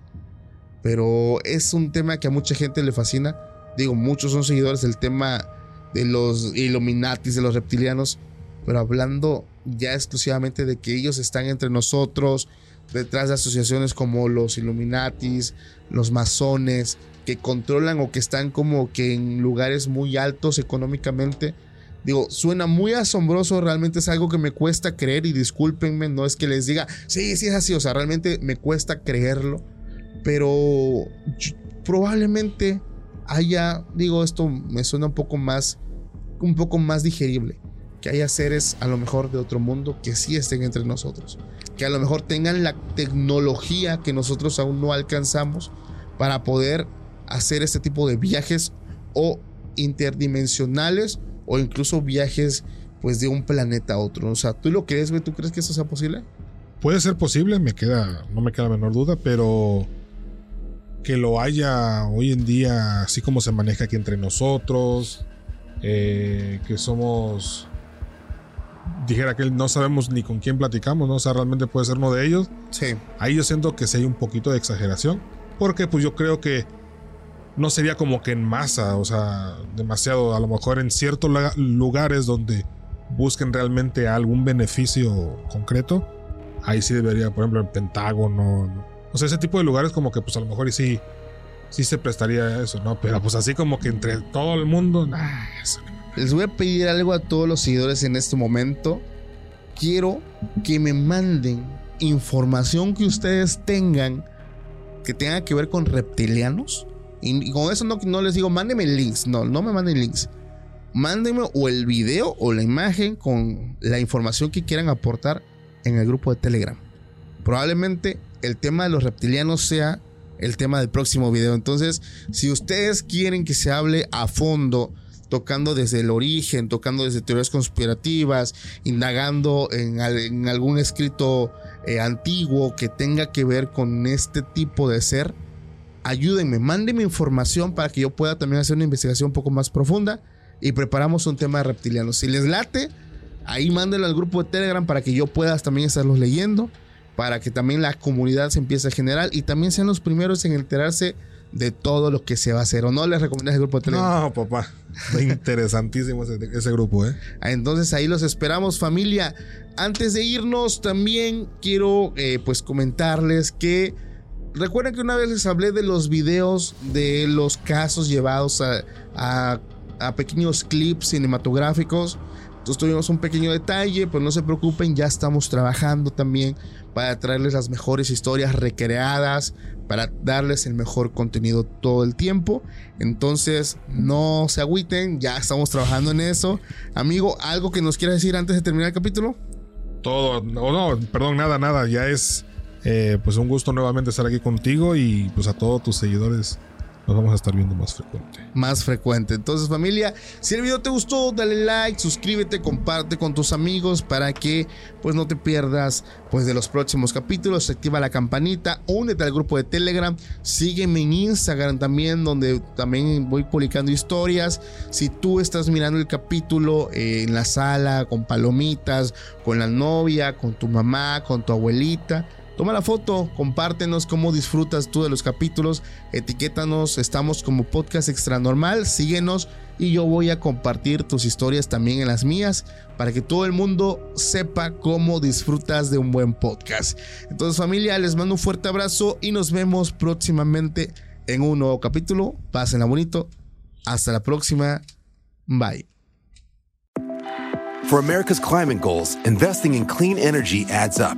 Pero es un tema que a mucha gente le fascina. Digo, muchos son seguidores del tema de los Illuminatis, de los reptilianos. Pero hablando ya exclusivamente de que ellos están entre nosotros, detrás de asociaciones como los Illuminatis, los masones, que controlan o que están como que en lugares muy altos económicamente. Digo, suena muy asombroso, realmente es algo que me cuesta creer y discúlpenme, no es que les diga, sí, sí es así, o sea, realmente me cuesta creerlo, pero probablemente haya, digo, esto me suena un poco más, un poco más digerible, que haya seres a lo mejor de otro mundo que sí estén entre nosotros, que a lo mejor tengan la tecnología que nosotros aún no alcanzamos para poder hacer este tipo de viajes o interdimensionales o incluso viajes pues de un planeta a otro. O sea, ¿tú lo crees, güey? ¿Tú crees que eso sea posible? Puede ser posible, me queda, no me queda la menor duda, pero que lo haya hoy en día, así como se maneja aquí entre nosotros, eh, que somos, dijera que no sabemos ni con quién platicamos, ¿no? O sea, realmente puede ser uno de ellos. Sí. Ahí yo siento que sí hay un poquito de exageración, porque pues yo creo que no sería como que en masa, o sea, demasiado, a lo mejor en ciertos lugares donde busquen realmente algún beneficio concreto, ahí sí debería, por ejemplo, el Pentágono, ¿no? o sea, ese tipo de lugares como que pues a lo mejor y sí, sí se prestaría a eso, ¿no? Pero pues así como que entre todo el mundo, nah, eso. Les voy a pedir algo a todos los seguidores en este momento. Quiero que me manden información que ustedes tengan que tenga que ver con reptilianos. Y, con eso no, les digo, mándenme links. No, no me manden links. Mándenme o el video o la imagen con la información que quieran aportar en el grupo de Telegram. Probablemente el tema de los reptilianos sea el tema del próximo video. Entonces, si ustedes quieren que se hable a fondo, tocando desde el origen, tocando desde teorías conspirativas, indagando en algún escrito eh, antiguo que tenga que ver con este tipo de ser, ayúdenme, mándenme información para que yo pueda también hacer una investigación un poco más profunda y preparamos un tema de reptilianos. Si les late, ahí mándenlo al grupo de Telegram para que yo pueda también estarlos leyendo, para que también la comunidad se empiece a generar y también sean los primeros en enterarse de todo lo que se va a hacer. ¿O no les recomiendas el grupo de Telegram? No, papá. Interesantísimo ese, ese grupo, ¿eh? Ah, Entonces ahí los esperamos familia. Antes de irnos también quiero eh, pues comentarles que recuerden que una vez les hablé de los videos de los casos llevados a, pequeños clips cinematográficos. Entonces tuvimos un pequeño detalle, pues no se preocupen, ya estamos trabajando también para traerles las mejores historias recreadas, para darles el mejor contenido todo el tiempo. Entonces no se agüiten, ya estamos trabajando en eso. Amigo, ¿algo que nos quieras decir antes de terminar el capítulo? Todo, o no, perdón, nada, nada. Ya es eh, pues un gusto nuevamente estar aquí contigo y pues a todos tus seguidores nos vamos a estar viendo más frecuente. más frecuente. Entonces, familia, si el video te gustó, dale like, suscríbete, comparte con tus amigos para que pues no te pierdas pues de los próximos capítulos. Activa la campanita, únete al grupo de Telegram, sígueme en Instagram también donde también voy publicando historias. Si tú estás mirando el capítulo eh, en la sala con palomitas, con la novia, con tu mamá, con tu abuelita, Toma la foto, compártenos cómo disfrutas tú de los capítulos, etiquétanos, estamos como podcast extra normal, síguenos y yo voy a compartir tus historias también en las mías para que todo el mundo sepa cómo disfrutas de un buen podcast. Entonces familia, les mando un fuerte abrazo y nos vemos próximamente en un nuevo capítulo. Pásenla bonito. Hasta la próxima. Bye. For America's climate goals, investing in clean energy adds up.